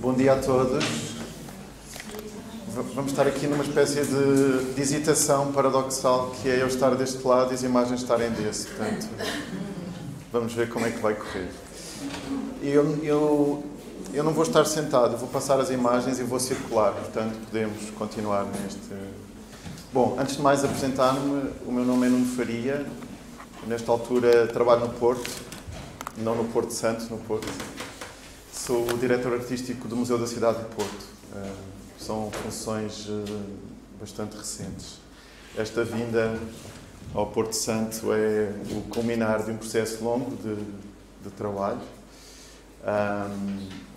Bom dia a todos. Vamos estar aqui numa espécie de, de hesitação paradoxal que é eu estar deste lado e as imagens estarem desse. Portanto, vamos ver como é que vai correr. Eu, eu, eu não vou estar sentado, vou passar as imagens e vou circular, portanto podemos continuar neste. Bom, antes de mais apresentar-me, o meu nome é Nuno Faria. Nesta altura trabalho no Porto, não no Porto Santo, no Porto. Sou o diretor artístico do Museu da Cidade de Porto. Eh, são funções eh, bastante recentes. Esta vinda ao Porto Santo é o culminar de um processo longo de, de trabalho.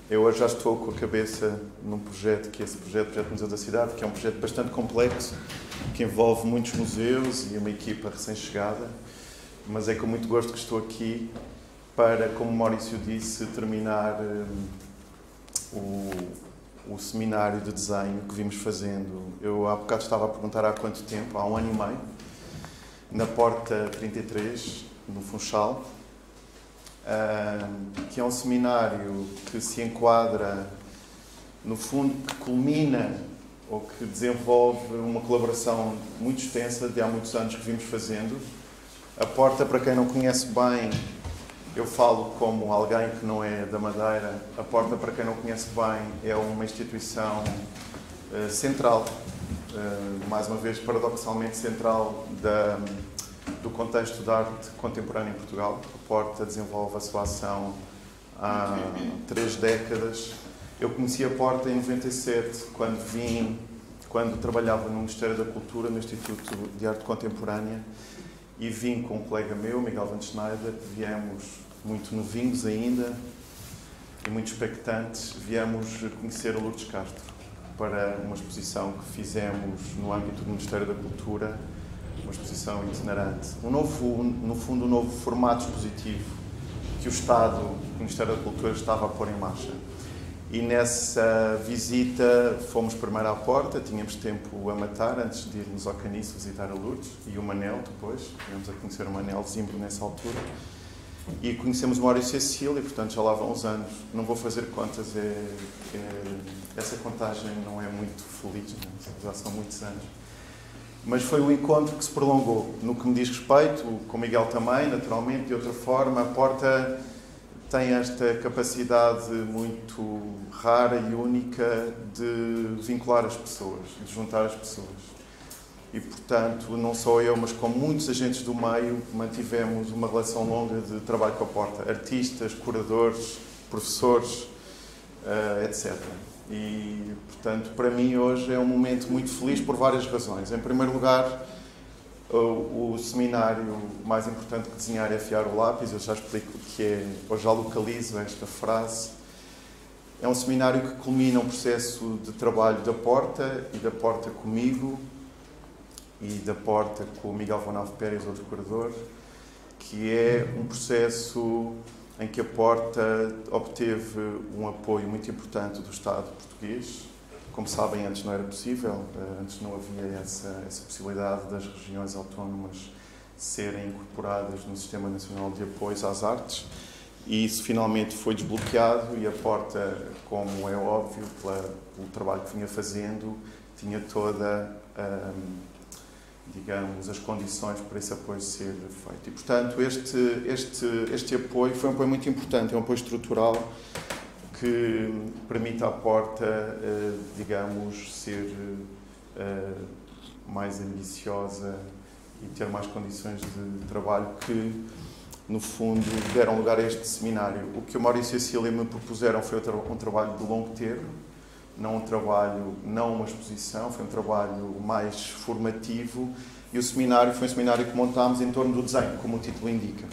Eu hoje já estou com a cabeça num projeto que é esse projeto, o Projeto Museu da Cidade, que é um projeto bastante complexo, que envolve muitos museus e uma equipa recém-chegada, mas é com muito gosto que estou aqui para, como Maurício disse, terminar um, o, o seminário de desenho que vimos fazendo. Eu há bocado estava a perguntar há quanto tempo, há um ano e meio, na Porta 33, no Funchal, um, que é um seminário que se enquadra, no fundo, que culmina ou que desenvolve uma colaboração muito extensa de há muitos anos que vimos fazendo. A Porta, para quem não conhece bem, eu falo como alguém que não é da Madeira. A Porta, para quem não conhece bem, é uma instituição uh, central, uh, mais uma vez paradoxalmente central, da, do contexto da arte contemporânea em Portugal. A Porta desenvolve a sua ação há três décadas. Eu conheci a Porta em 97, quando vim, quando trabalhava no Ministério da Cultura, no Instituto de Arte Contemporânea e vim com um colega meu, Miguel Van Schneider, viemos muito novinhos ainda e muito expectantes, viemos conhecer o Lourdes Castro para uma exposição que fizemos no âmbito do Ministério da Cultura, uma exposição itinerante. Um novo, no fundo, um novo formato expositivo que o Estado, o Ministério da Cultura, estava a pôr em marcha. E nessa visita fomos primeiro à porta, tínhamos tempo a matar antes de irmos ao Caniço visitar a Lourdes e o Manel depois, viemos a conhecer o Manel Zimbro nessa altura. E conhecemos o Maurício Cecília, portanto já lá vão uns anos. Não vou fazer contas, é, é, essa contagem não é muito feliz, né? já são muitos anos. Mas foi um encontro que se prolongou. No que me diz respeito, com Miguel também, naturalmente, de outra forma, a porta tem esta capacidade muito rara e única de vincular as pessoas, de juntar as pessoas. E, portanto, não só eu, mas com muitos agentes do meio, mantivemos uma relação longa de trabalho com a porta. Artistas, curadores, professores, uh, etc. E, portanto, para mim hoje é um momento muito feliz por várias razões. Em primeiro lugar, o, o, seminário mais importante que desenhar é afiar o lápis, eu já explico o que é, ou já localizo esta frase. É um seminário que culmina um processo de trabalho da Porta e da Porta comigo e da Porta com o Miguel Vonalvo Pérez, outro curador, que é um processo em que a Porta obteve um apoio muito importante do Estado português, como sabem, antes não era possível, eh, antes não havia essa, essa possibilidade das regiões autónomas serem incorporadas no Sistema Nacional de Apoios às Artes. E isso finalmente foi desbloqueado e a porta, como é óbvio, pela, pelo trabalho que vinha fazendo, tinha toda, hum, digamos, as condições para esse apoio ser feito. E, portanto, este, este, este apoio foi um apoio muito importante, é um apoio estrutural que permite à porta, eh, digamos, ser eh, mais ambiciosa e ter mais condições de trabalho que, no fundo, deram lugar a este seminário. O que o Maurício e a Cília me propuseram foi um trabalho de longo termo, não um trabalho, não uma exposição, foi um trabalho mais formativo e o seminário foi um seminário que montámos em torno do desenho, como o título indica.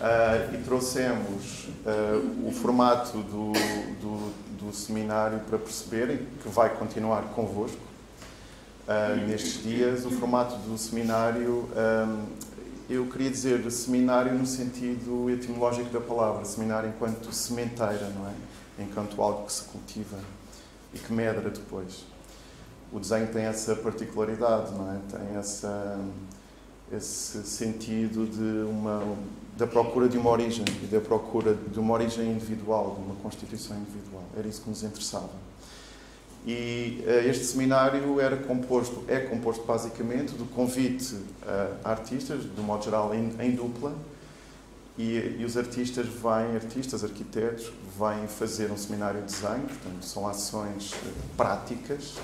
Uh, e trouxemos uh, o formato do, do, do, seminário para perceberem que vai continuar convosco uh, nestes dias. O formato do seminário, um, eu queria dizer seminário no sentido etimológico da palavra, seminário enquanto sementeira, não é? Enquanto algo que se cultiva e que medra depois. O desenho tem essa particularidade, não é? Tem essa esse sentido de uma, da procura de uma origem e da procura de uma origem individual, de uma constituição individual. Era isso que nos interessava. E uh, este seminário era composto, é composto basicamente do convite a artistas, de modo geral em, em dupla, e, e, os artistas vêm, artistas, arquitetos, vêm fazer um seminário de desenho, portanto, são ações eh, práticas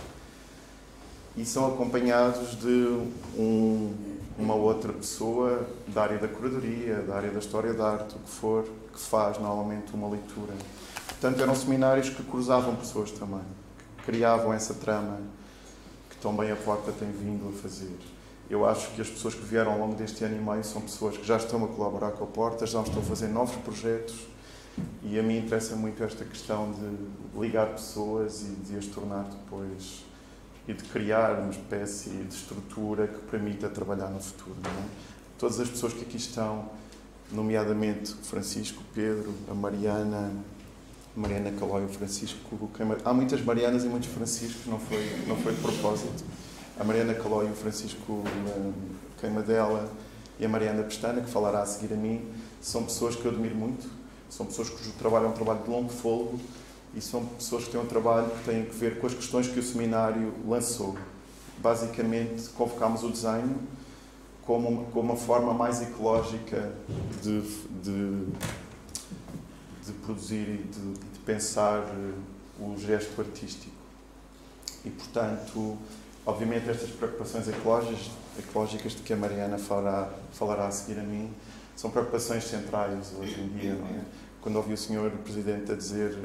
e são acompanhados de um, uma outra pessoa da área da curadoria, da área da história da arte, o que for, que faz normalmente uma leitura. Portanto, eram seminários que cruzavam pessoas também, que criavam essa trama que tão bem a Porta tem vindo a fazer. Eu acho que as pessoas que vieram ao longo deste ano e meio são pessoas que já estão a colaborar com a Porta, já estão a fazer novos projetos e a mim interessa muito esta questão de ligar pessoas e de as tornar depois e de criar uma espécie de estrutura que permita trabalhar no futuro. É? Todas as pessoas que aqui estão, nomeadamente Francisco, Pedro, a Mariana, Mariana Calói, o Francisco, há muitas Marianas e muitos Franciscos, não foi, não foi de propósito a Mariana Calói e o Francisco Queimadela e a Mariana Pestana, que falará a seguir a mim, são pessoas que eu admiro muito, são pessoas cujo trabalho é um trabalho de longo fogo e são pessoas que têm um trabalho que tem a ver com as questões que o seminário lançou. Basicamente, convocámos o desenho como uma, como uma forma mais ecológica de, de, de produzir e de, de pensar o gesto artístico. E, portanto, Obviamente, estas preocupações ecológicas, ecológicas de que a Mariana falará, falará a seguir a mim são preocupações centrais hoje em dia. É? Quando ouvi o senhor Presidente a dizer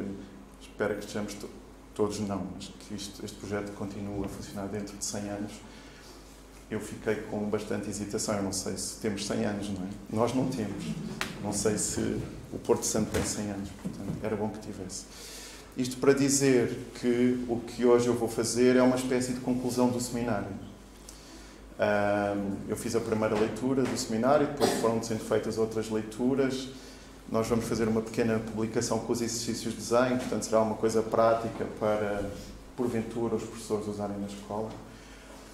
espero que estejamos to todos não, mas que isto, este projeto continue a funcionar dentro de 100 anos, eu fiquei com bastante hesitação. Eu não sei se temos 100 anos, não é? Nós não temos. Não sei se o Porto Santo tem 100 anos, portanto, era bom que tivesse. Isto para dizer que o que hoje eu vou fazer é uma espécie de conclusão do seminário. eu fiz a primeira leitura do seminário, depois foram sendo feitas outras leituras. Nós vamos fazer uma pequena publicação com os exercícios de desenho, portanto, será uma coisa prática para, porventura, os professores usarem na escola.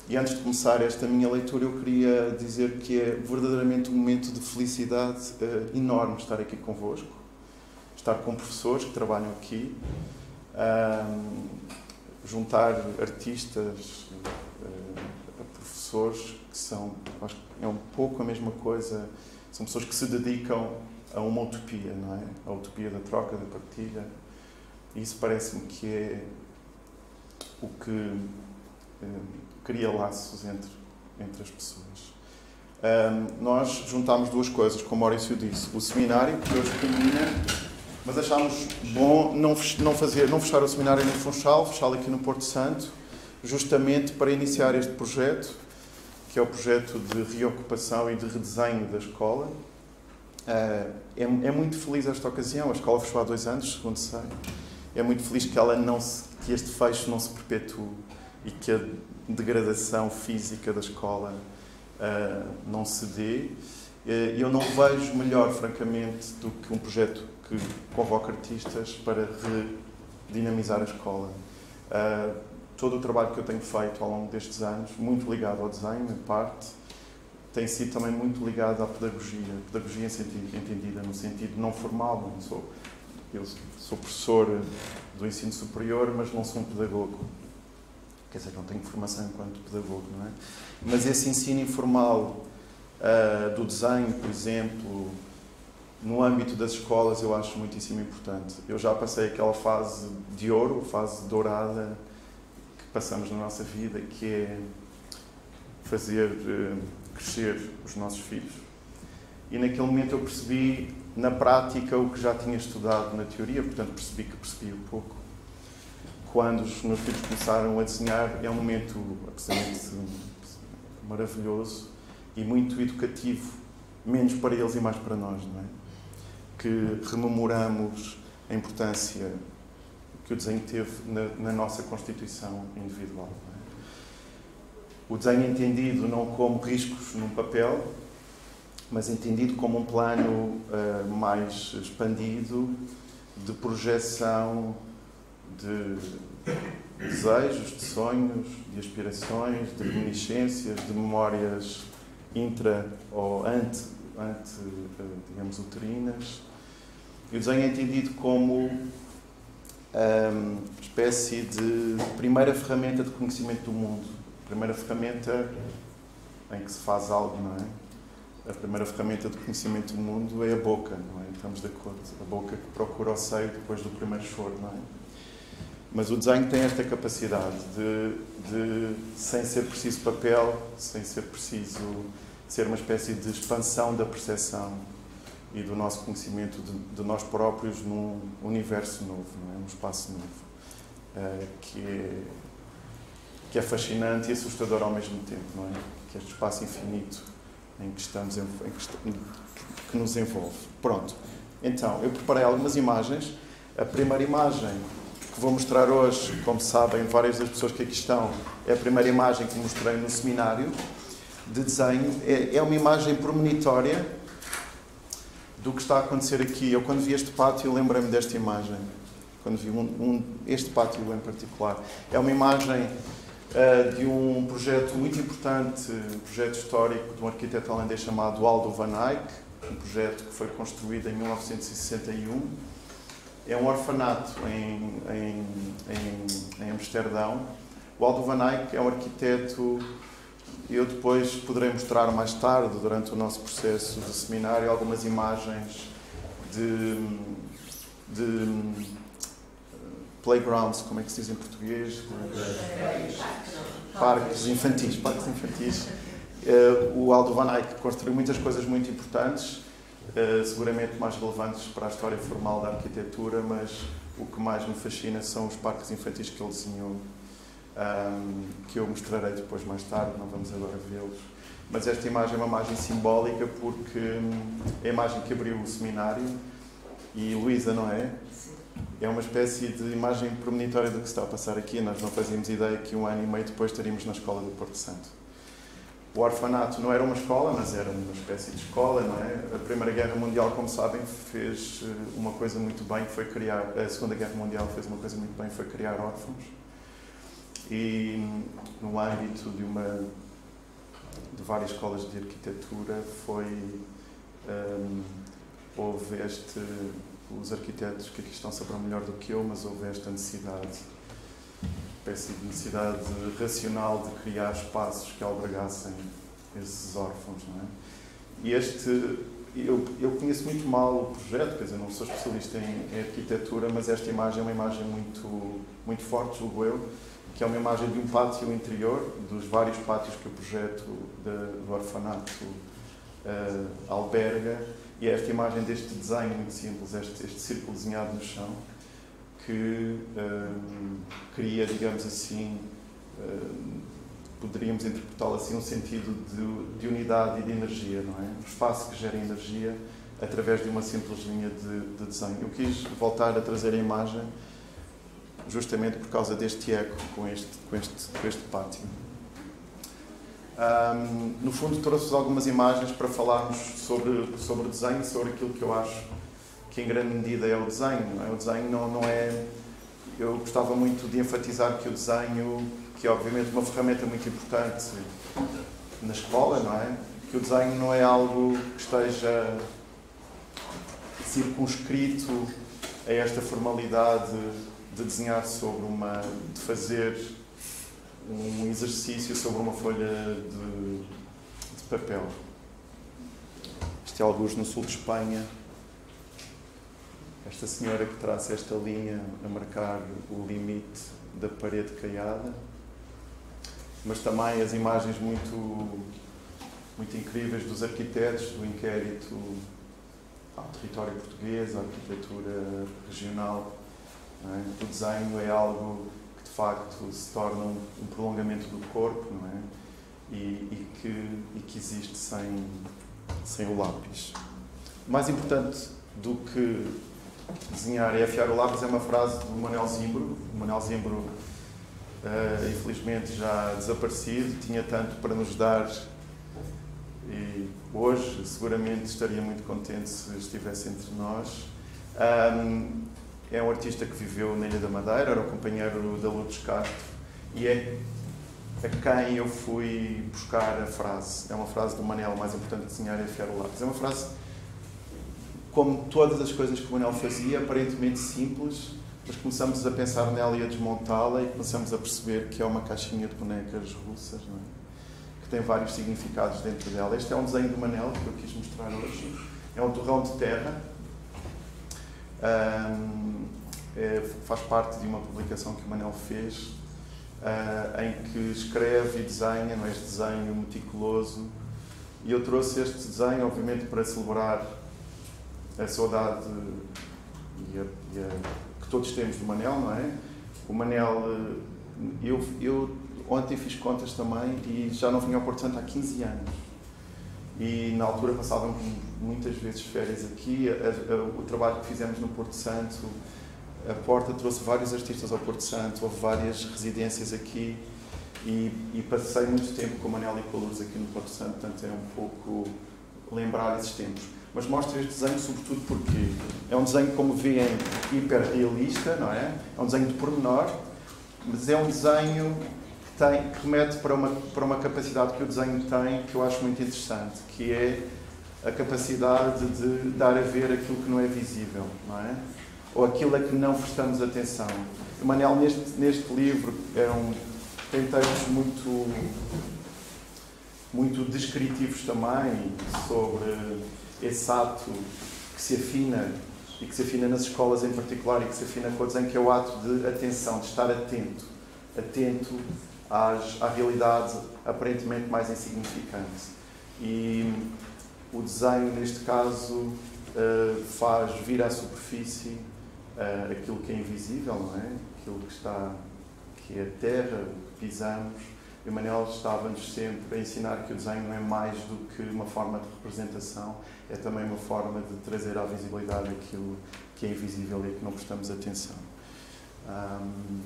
E antes de começar esta minha leitura, eu queria dizer que é verdadeiramente um momento de felicidade uh, enorme estar aqui convosco estar com professores que trabalham aqui, um, juntar artistas uh, professores que são, acho que é um pouco a mesma coisa, são pessoas que se dedicam a uma utopia, não é? A utopia da troca, da partilha. E isso parece-me que é o que uh, cria laços entre, entre as pessoas. Um, nós juntámos duas coisas, como Maurício disse. O seminário, que hoje termina, mas achámos bom não, não, fazer, não fechar o seminário no Funchal, fechá-lo aqui no Porto Santo, justamente para iniciar este projeto, que é o projeto de reocupação e de redesenho da escola. Eh, é, é muito feliz esta ocasião, a escola fechou há dois anos, segundo sei. É muito feliz que, ela não se, que este fecho não se perpetue e que a degradação física da escola uh, não se dê. Eh, eu não vejo melhor, francamente, do que um projeto que convoca artistas para redinamizar a escola. Uh, todo o trabalho que eu tenho feito ao longo destes anos, muito ligado ao desenho, em parte, tem sido também muito ligado à pedagogia. Pedagogia entendida no sentido não formal. Não sou, eu sou professor do ensino superior, mas não sou um pedagogo. Quer dizer, não tenho formação enquanto pedagogo, não é? Mas esse ensino informal uh, do desenho, por exemplo, no âmbito das escolas eu acho muitíssimo importante. Eu já passei aquela fase de ouro, fase dourada que passamos na nossa vida, que é fazer uh, crescer os nossos filhos. E naquele momento eu percebi na prática o que já tinha estudado na teoria, portanto percebi que percebi um pouco. Quando os meus filhos começaram a desenhar, é um momento absolutamente maravilhoso e muito educativo, menos para eles e mais para nós, não é? Que rememoramos a importância que o desenho teve na, na nossa constituição individual. É? O desenho entendido não como riscos num papel, mas entendido como um plano uh, mais expandido de projeção de desejos, de sonhos, de aspirações, de reminiscências, de memórias intra ou ante, ante digamos, uterinas. E o desenho é entendido como uma espécie de primeira ferramenta de conhecimento do mundo, primeira ferramenta em que se faz algo, não é? A primeira ferramenta de conhecimento do mundo é a boca, não é? Estamos de acordo. A boca que procura o seio depois do primeiro choro, não é? Mas o desenho tem esta capacidade de, de, sem ser preciso papel, sem ser preciso ser uma espécie de expansão da percepção e do nosso conhecimento de, de nós próprios num universo novo, é? espaço novo, uh, que, é, que é fascinante e assustador ao mesmo tempo, não é? Que é este espaço infinito em que estamos, em, em que, que nos envolve. Pronto. Então, eu preparei algumas imagens. A primeira imagem que vou mostrar hoje, como sabem, várias das pessoas que aqui estão, é a primeira imagem que mostrei no seminário de desenho. É, é uma imagem premonitória do que está a acontecer aqui. Eu, quando vi este pátio, lembrei-me desta imagem. Quando vi um, um, este pátio em particular. É uma imagem uh, de um projeto muito importante, um projeto histórico de um arquiteto holandês chamado Aldo van Eyck, um projeto que foi construído em 1961. É um orfanato em, em, em, em Amsterdão. O Aldo van Eyck é um arquiteto eu depois poderei mostrar mais tarde, durante o nosso processo de seminário, algumas imagens de, de playgrounds, como é que se diz em português? Parques infantis. Parques infantis. Uh, o Aldo Van Eyck construiu muitas coisas muito importantes, uh, seguramente mais relevantes para a história formal da arquitetura, mas o que mais me fascina são os parques infantis que ele desenhou um, que eu mostrarei depois mais tarde, não vamos agora vê-los. Mas esta imagem é uma imagem simbólica porque hum, é a imagem que abriu o seminário e Luísa, não é? É uma espécie de imagem premonitória do que se está a passar aqui. Nós não fazíamos ideia que um ano e meio depois estaríamos na escola do Porto Santo. O orfanato não era uma escola, mas era uma espécie de escola, não é? A Primeira Guerra Mundial, como sabem, fez eh, uma coisa muito bem, foi criar... A Segunda Guerra Mundial fez uma coisa muito bem, foi criar órfãos e no âmbito de uma de várias escolas de arquitetura foi um, houve este os arquitetos que aqui estão saberão melhor do que eu mas houve esta necessidade espécie de necessidade racional de criar espaços que albergassem esses órfãos não é? e este eu, eu conheço muito mal o projeto, quer dizer, não sou especialista em, em arquitetura, mas esta imagem é uma imagem muito, muito forte, julgo eu, que é uma imagem de um pátio interior, dos vários pátios que o projeto de, do orfanato uh, alberga, e é esta imagem deste desenho muito simples, este, este círculo desenhado no chão, que uh, cria, digamos assim, uh, poderíamos interpretá-lo assim, um sentido de, de, unidade e de energia, não é? Um espaço que gera energia através de uma simples linha de, de desenho. Eu quis voltar a trazer a imagem justamente por causa deste eco com este, com este, com este pátio. Um, no fundo, trouxe-vos algumas imagens para falarmos sobre, sobre desenho, sobre aquilo que eu acho que em grande medida é o desenho. É? O desenho não, não é. Eu gostava muito de enfatizar que o desenho, que é obviamente uma ferramenta muito importante na escola, não é? Que o desenho não é algo que esteja circunscrito a esta formalidade de desenhar sobre uma. de fazer um exercício sobre uma folha de, de papel. Isto é alguns no sul de Espanha. Esta senhora que traça esta linha a marcar o limite da parede caiada. Mas também as imagens muito, muito incríveis dos arquitetos do inquérito ao território português, à arquitetura regional é? O desenho é algo que de facto se torna um, um prolongamento do corpo não é? e, e, que, e que existe sem, sem o lápis. Mais importante do que desenhar e afiar o lápis é uma frase do Manuel Zimbro. O Manuel Zimbro, uh, infelizmente, já desaparecido, tinha tanto para nos dar e hoje seguramente estaria muito contente se estivesse entre nós. Um, é um artista que viveu na Ilha da Madeira, era o companheiro da Lourdes Castro e é a quem eu fui buscar a frase. É uma frase do Manel, mais importante desenhar é afiar o lápis. É uma frase, como todas as coisas que o Manel fazia, aparentemente simples, mas começamos a pensar nela e a desmontá-la e começamos a perceber que é uma caixinha de bonecas russas, é? que tem vários significados dentro dela. Este é um desenho do Manel que eu quis mostrar hoje. É um torrão de terra. Um, é, faz parte de uma publicação que o Manel fez uh, em que escreve e desenha, não é? este desenho meticuloso. E eu trouxe este desenho, obviamente, para celebrar a saudade e a, e a, que todos temos do Manel, não é? O Manel, eh, eu, eu ontem fiz contas também e já não vinha ao Porto Santo há 15 anos. E na altura passávamos muitas vezes férias aqui. O trabalho que fizemos no Porto Santo a Porta trouxe vários artistas ao Porto Santo, houve várias residências aqui e, e passei muito tempo com o Manel e com a Luz aqui no Porto Santo, portanto é um pouco lembrar esses tempos. Mas mostro este desenho sobretudo porque é um desenho, como veem, hiperrealista, não é? É um desenho de pormenor, mas é um desenho que, tem, que remete para uma, para uma capacidade que o desenho tem que eu acho muito interessante, que é a capacidade de dar a ver aquilo que não é visível, não é? Ou aquilo a que não prestamos atenção. Manel, neste, neste livro, é um, tem textos muito, muito descritivos também sobre esse ato que se afina e que se afina nas escolas em particular e que se afina com o desenho, que é o ato de atenção, de estar atento, atento às, à realidade aparentemente mais insignificante. E o desenho, neste caso, eh, faz vir à superfície uh, aquilo que é invisível, não é? Aquilo que está, que é a terra, o que pisamos. E o Manel estava-nos sempre a ensinar que o desenho não é mais do que uma forma de representação, é também uma forma de trazer à visibilidade aquilo que é invisível e que não prestamos atenção. Um,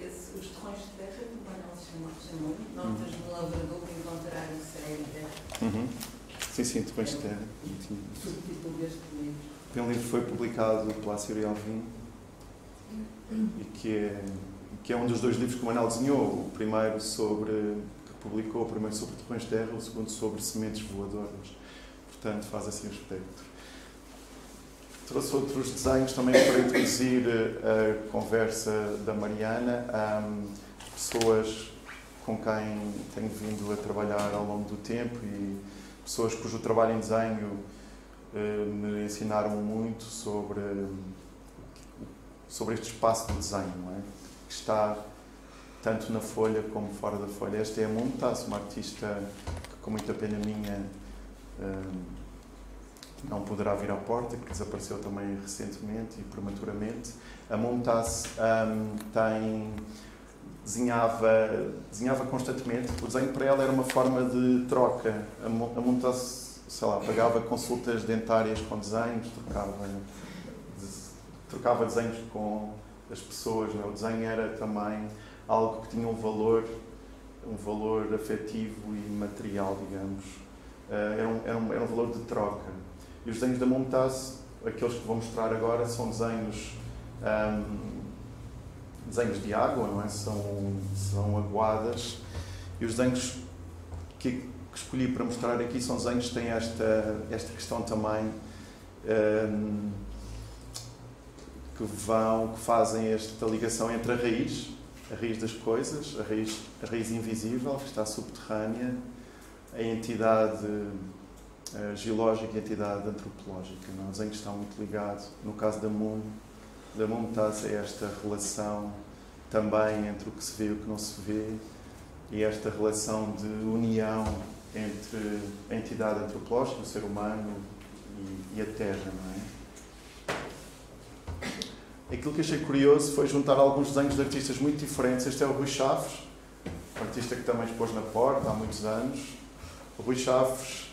Esse, os torrões de terra que o Manel chamou, chamou notas uhum. do lavrador que encontrar o e terra. Uhum. Sim, sim, torrões de terra. Subtítulo deste livro. Tem um livro que foi publicado pela Síria Alvim e que é, que é um dos dois livros que o Manuel desenhou. O primeiro sobre, que publicou, o primeiro sobre torrões de terra, o segundo sobre sementes voadoras. Portanto, faz assim o espectro. Trouxe outros desenhos também para introduzir a conversa da Mariana. Um, pessoas com quem tenho vindo a trabalhar ao longo do tempo e pessoas cujo trabalho em desenho eh, me ensinaram muito sobre, sobre este espaço do desenho, não é? que está tanto na folha como fora da folha. Esta é a Montas, uma artista que, com muita pena minha, eh, não poderá vir à porta, que desapareceu também recentemente e prematuramente. A Montas um, tem desenhava desenhava constantemente. O desenho para ela era uma forma de troca. A Montas sei lá, pagava consultas dentárias com desenhos, trocava, trocava desenhos com as pessoas. Né? O desenho era também algo que tinha um valor, um valor afetivo e material, digamos. Eh, era um, era um, era um valor de troca. E os desenhos da Mumtaz, aqueles que vou mostrar agora, são desenhos. Um, desenhos de água, não é? São, são aguadas. E os desenhos que que escolhi para mostrar aqui são desenhos que têm esta, esta questão também um, que vão, que fazem esta ligação entre a raiz, a raiz das coisas, a raiz, a raiz invisível, que está subterrânea, a entidade a geológica e a entidade antropológica. Não? É? O desenho está muito ligado, no caso da Moon, da Moon está a esta relação também entre o que se vê e o que não se vê, e esta relação de união entre a entidade antropológica, o ser humano e, e a Terra, não é? Aquilo que achei curioso foi juntar alguns desenhos de artistas muito diferentes. Este é o Rui Chaves, um artista que também expôs na Porta há muitos anos. O Rui Chaves,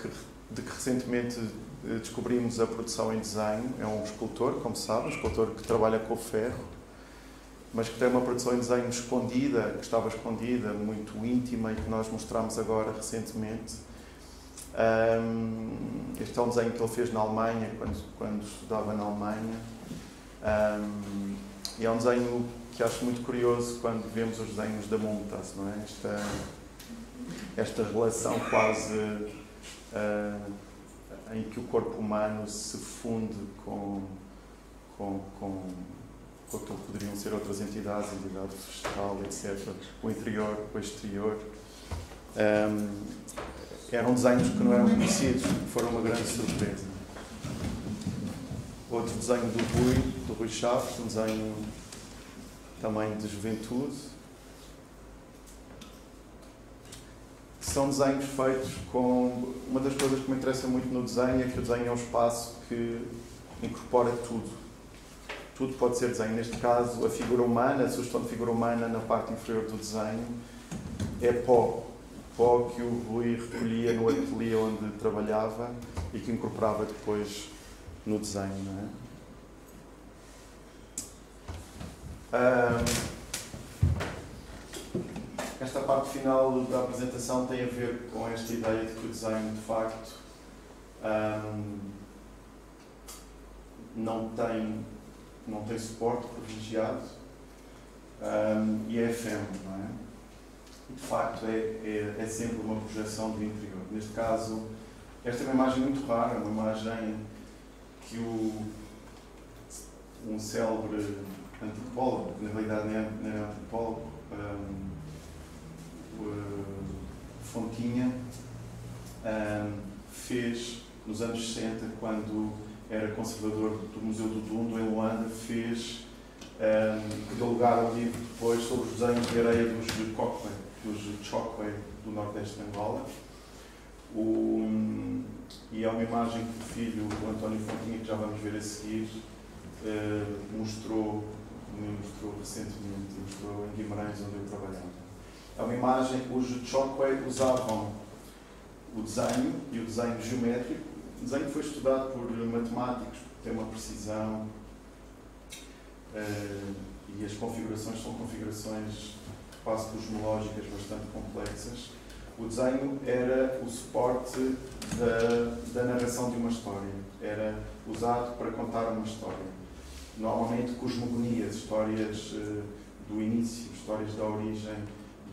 que, de que recentemente eh, descobrimos a produção em desenho, é um escultor, como sabem, um escultor que trabalha com o ferro mas que tem uma produção em desenho escondida, que estava escondida, muito íntima e que nós mostramos agora recentemente. Um, este é um desenho que ele fez na Alemanha, quando, quando estudava na Alemanha. Um, e é um desenho que acho muito curioso quando vemos os desenhos da Montas, não é? Esta, esta relação quase uh, em que o corpo humano se funde com, com, com, que poderiam ser outras entidades, entidade vegetal, etc., o interior, o exterior. Um, eram desenhos que não eram conhecidos, foram uma grande surpresa. Outro desenho do Rui, do Rui Chaves, um desenho também de juventude. São desenhos feitos com. Uma das coisas que me interessa muito no desenho é que o desenho é um espaço que incorpora tudo. Tudo pode ser desenho. Neste caso, a figura humana, a sugestão de figura humana na parte inferior do desenho é pó. Pó que o Rui recolhia no ateliê onde trabalhava e que incorporava depois no desenho. É? esta parte final da apresentação tem a ver com esta ideia de que o desenho, de facto, não, tem, não tem suporte privilegiado um, e é efêmero, não é? E, de facto, é, é, é sempre uma projeção do interior. Neste caso, esta é uma imagem muito rara, uma imagem que o, um célebre antropólogo, que na realidade não é, não é antropólogo, um, Fontinha, um, fez nos anos 60, quando era conservador do Museu do Dundo, em Luanda, fez, um, que deu lugar ao livro depois sobre os desenhos de areia dos Chokwe, dos Chokwe do Nordeste de Angola. O, e é uma imagem que o filho, o António Fontinha, que já vamos ver a seguir, uh, mostrou mostrou recentemente, mostrou em Guimarães, onde eu trabalhava. É uma imagem cujo Chokwe usavam o desenho e o desenho geométrico. O desenho foi estudado por matemáticos, porque tem uma precisão uh, e as configurações são configurações quase cosmológicas bastante complexas. O desenho era o suporte da, da narração de uma história, era usado para contar uma história normalmente cosmogonias, histórias uh, do início, histórias da origem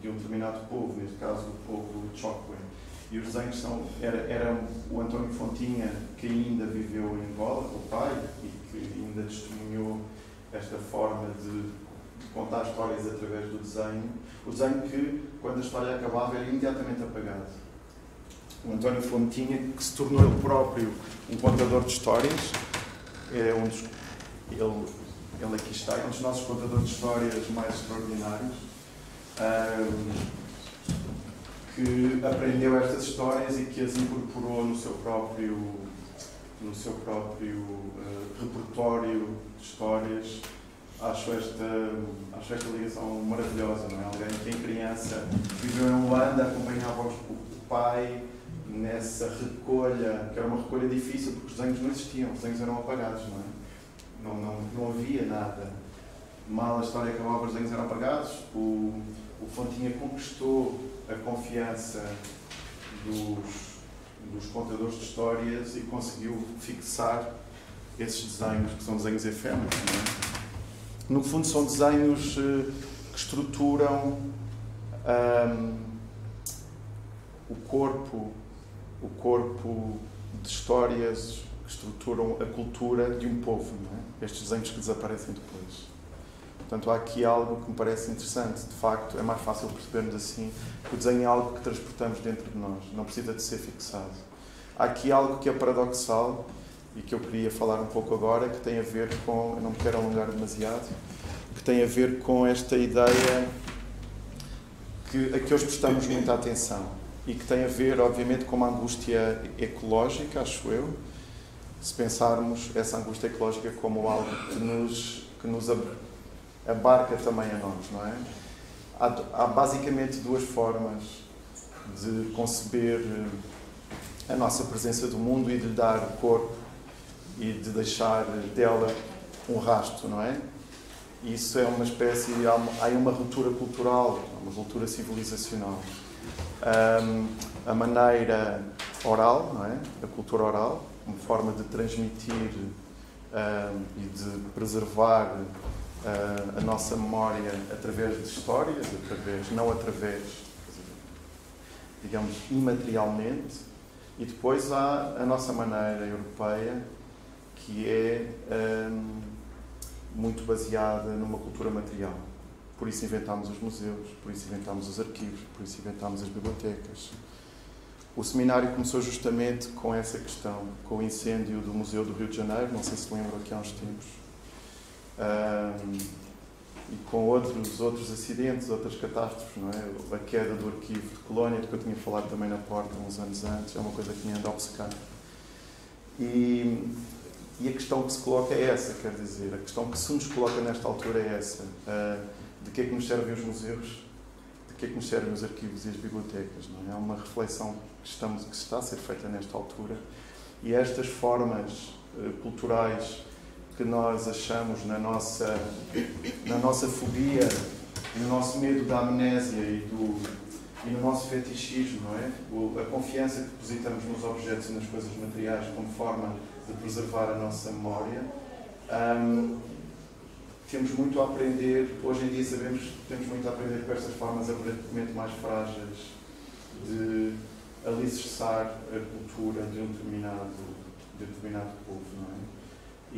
de um determinado povo, neste caso o povo Chokwe. E os desenhos são. Era, era o António Fontinha, que ainda viveu em Angola, o pai, e que ainda testemunhou esta forma de contar histórias através do desenho. O desenho que, quando a história acabava, era imediatamente apagado. O António Fontinha, que se tornou ele próprio um contador de histórias, é um dos ele, ele aqui está, é um dos nossos contadores de histórias mais extraordinários, um, que aprendeu estas histórias e que as incorporou no seu próprio, no seu próprio uh, repertório de histórias. Acho esta, acho esta ligação maravilhosa, não é? Alguém que em criança viveu em Luanda, acompanhava o pai nessa recolha, que era uma recolha difícil, porque os desenhos não existiam, os desenhos eram apagados, não é? não, não, não havia nada. Mal a história acabava, os desenhos eram apagados. O, o Fontinha conquistou a confiança dos, dos contadores de histórias e conseguiu fixar esses desenhos, que são desenhos efêmeros. É? No fundo, são desenhos eh, que estruturam um, o corpo, o corpo de histórias que estruturam a cultura de um povo, é? estes desenhos que desaparecem depois. Portanto, há aqui algo que me parece interessante. De facto, é mais fácil percebermos assim que o desenho é algo que transportamos dentro de nós, não precisa de ser fixado. Há aqui algo que é paradoxal e que eu queria falar um pouco agora, que tem a ver com, eu não me quero alongar demasiado, que tem a ver com esta ideia que, a que hoje prestamos muita atenção e que tem a ver, obviamente, com uma angústia ecológica, acho eu, se pensarmos essa angústia ecológica como algo que nos, que nos abarca também a nós, não é? Há, há basicamente duas formas de conceber eh, a nossa presença do mundo e de dar corpo e de deixar dela um rasto, não é? Isso é uma espécie, há uma, há uma ruptura cultural, uma ruptura civilizacional. Um, a maneira oral, não é? A cultura oral, uma forma de transmitir uh, e de preservar a nossa memória através de histórias, através, não através, digamos, imaterialmente, e depois há a nossa maneira europeia, que é hum, muito baseada numa cultura material. Por isso inventámos os museus, por isso inventámos os arquivos, por isso inventámos as bibliotecas. O seminário começou justamente com essa questão, com o incêndio do Museu do Rio de Janeiro, não sei se lembram aqui há uns tempos, e com outros, outros acidentes, outras catástrofes, não é? A queda do arquivo de Colónia, de que eu tinha falado também na porta uns anos antes, é uma coisa que me anda a obcecar. E, e a questão que se coloca é essa, quer dizer, a questão que se nos coloca nesta altura é essa. Uh, de que é que nos servem os museus? De que é que nos servem os arquivos e as bibliotecas? Não é? é uma reflexão que, estamos, que está a ser feita nesta altura. E estas formas uh, culturais que nós achamos na nossa, na nossa fobia, no nosso medo da amnésia e, do, e no nosso fetichismo, não é? O, a confiança que depositamos nos objetos e nas coisas materiais como forma de preservar a nossa memória. Um, temos muito a aprender, hoje em dia sabemos que temos muito a aprender com estas formas aparentemente mais frágeis de alicerçar a cultura de um determinado, de um determinado povo, não é? E,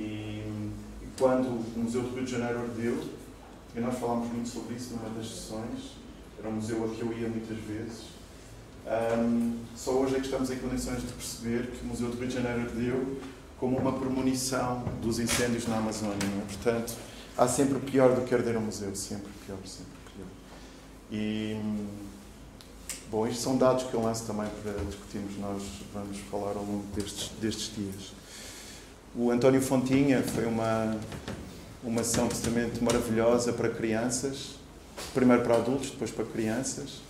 e, quando o Museu do Rio de Janeiro ardeu, e nós falámos muito sobre isso numa das sessões, era um museu a que eu ia muitas vezes, um, só hoje é que estamos em condições de perceber que o Museu do Rio de Janeiro ardeu como uma premonição dos incêndios na Amazónia. É? Portanto, há sempre pior do que arder um museu, sempre pior, sempre pior. E, bom, isto são dados que eu lanço também para discutirmos, nós vamos falar ao longo destes, destes dias. O António Fontinha foi uma, uma ação absolutamente maravilhosa para crianças, primeiro para adultos, depois para crianças.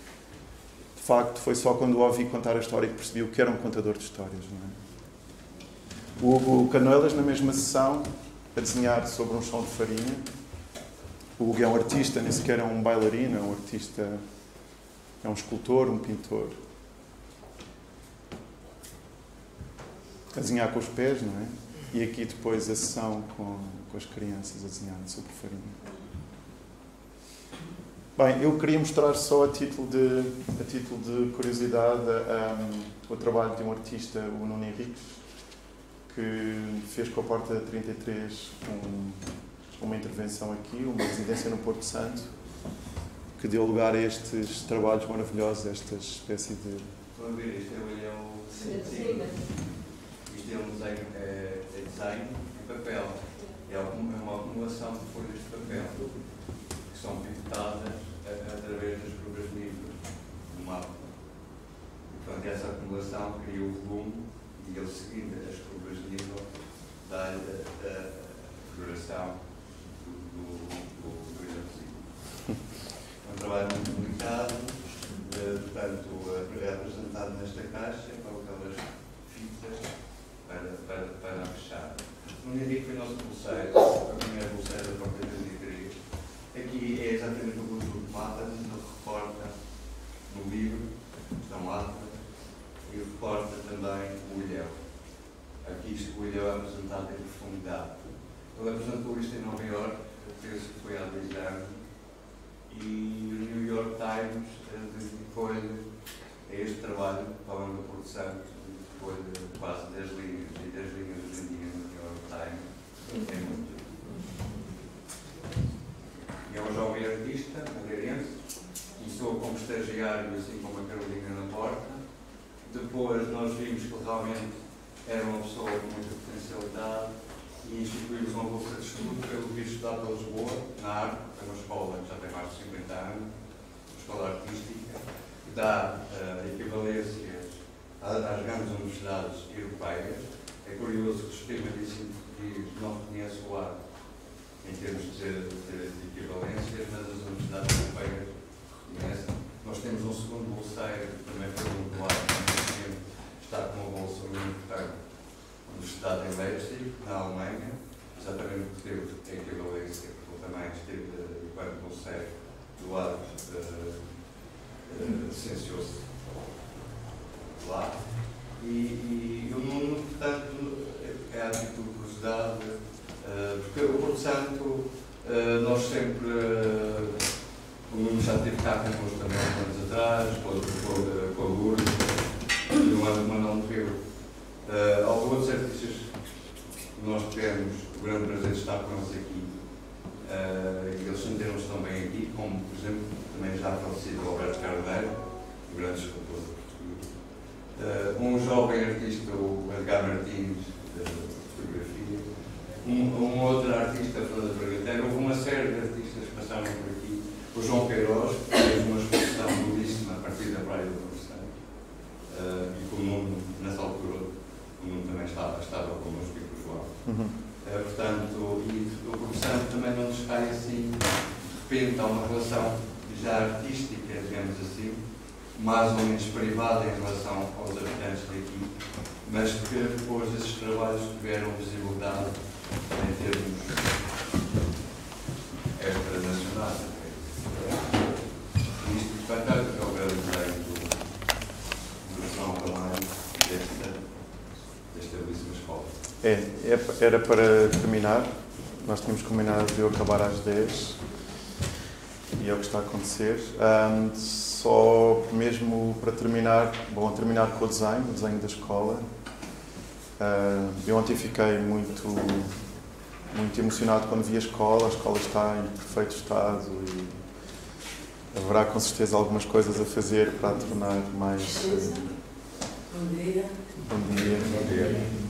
De facto, foi só quando o ouvi contar a história que percebi o que era um contador de histórias. É? O Hugo Canoelas, na mesma sessão, a desenhar sobre um chão de farinha. O Hugo é um artista, nem sequer é um bailarino, é um artista, é um escultor, um pintor. A desenhar com os pés, não é? E aqui depois a sessão com, com as crianças a desenhar sobre farinha. Bem, eu queria mostrar só a título de, a título de curiosidade um, o trabalho de um artista, o Nuno Henriques, que fez com a Porta 33 um, uma intervenção aqui, uma residência no Porto Santo, que deu lugar a estes trabalhos maravilhosos, esta espécie de. Estão a ver, este é o Isto é um desenho. É desenho em papel. É uma acumulação de folhas de papel que são pintadas através das curvas livres do mapa. Portanto, essa acumulação cria o volume e ele seguindo as curvas livres dá-lhe a coloração do, do, exercício. É um trabalho muito delicado, eh, portanto, é apresentado nesta caixa com aquelas fitas para, para, para fechar. No Henrique foi nosso bolseiro, a primeira bolseira da própria 33. Aqui é exatamente o conjunto de matas, ele reporta no livro, estão matas, e reporta também o ilhéu. Aqui o ilhéu é apresentado em profundidade. Ele apresentou isto em Nova York, penso que foi há dois anos, e o New York Times eh, dedicou-lhe a este trabalho, falando do Porto Santo, foi quase 10 linhas, e 10 linhas hoje em dia no New York Times, é muito. E é um jovem artista, madeirense, começou como estagiário, assim como a Carolina na porta. Depois nós vimos que realmente era uma pessoa com muita potencialidade e instituímos uma bolsa de estudo pelo visto da Lisboa, na arte, que é uma escola que já tem mais de 50 anos, uma escola artística, que dá uh, equivalência às grandes universidades europeias. É curioso que o sistema de ensino português não reconhece o ar em termos de, de, de equivalências, mas as universidades europeias reconhecem. Nós temos um segundo bolseiro que também foi muito lá, está com uma bolsa muito importante, Universidade de Leipzig, na Alemanha, exatamente porque teve a equivalência, porque também esteve, enquanto bolseiro, do lado, uh, uh, licenciou-se E, e o Nuno, portanto, é a título de curiosidade, uh, porque o Porto Santo, uh, Uh, o Nuno já teve cá connosco também há anos atrás, com, com, a Lourdes, e o Manuel morreu. Uh, alguns artistas que nós tivemos o grande prazer de estar com eles aqui, uh, e eles sentiram-se também aqui, como, por exemplo, também já falecido Alberto Carneiro, o grande. Uh, um jovem artista, o Edgar Martins, de fotografia. Um, um outro artista, Fernando Bragatero. Houve uma série de artistas que passaram por aqui. O João Queiroz, que fez uma exposição belíssima a partir da Praia do Conversão. Uh, e com o Nuno, nessa altura, o Nuno também estava, estava connosco e com o João. Uhum. Uh, portanto, e o Conversão também não nos cai assim, de repente, há uma relação já artística, digamos assim, mais ou menos privada em relação aos habitantes daqui, mas que depois esses trabalhos tiveram visibilidade em termos extranacionais. Isto, portanto, é o grande do, do João Camargo desta, desta belíssima escola. É, é, era para terminar. Nós tínhamos combinado de eu acabar às 10 e é o que está a acontecer. Um, só mesmo para terminar, bom, terminar com o desenho, o desenho da escola. Uh, eu ontem fiquei muito, muito emocionado quando vi a escola. A escola está em perfeito estado e haverá com certeza algumas coisas a fazer para a tornar mais. Uh, Bom dia. Bom dia. Bom dia.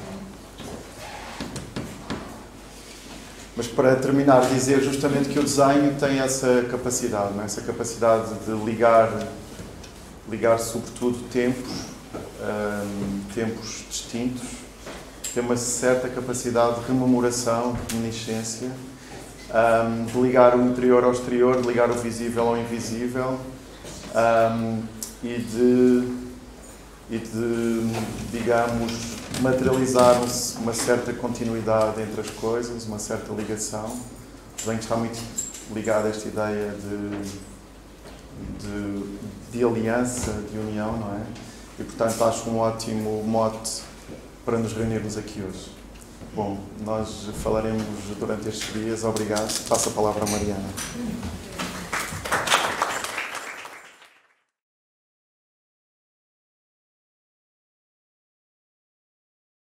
Mas para terminar, dizer justamente que o desenho tem essa capacidade, é? essa capacidade de ligar, ligar sobretudo tempos, hum, tempos distintos, tem uma certa capacidade de rememoração, de reminiscência, hum, de ligar o interior ao exterior, de ligar o visível ao invisível hum, e de e de, digamos, materializar uma certa continuidade entre as coisas, uma certa ligação. Bem está muito ligado a esta ideia de, de, de aliança, de união, não é? E, portanto, acho um ótimo mote para nos reunirmos aqui hoje. Bom, nós falaremos durante estes dias. Obrigado. Passo a palavra à Mariana.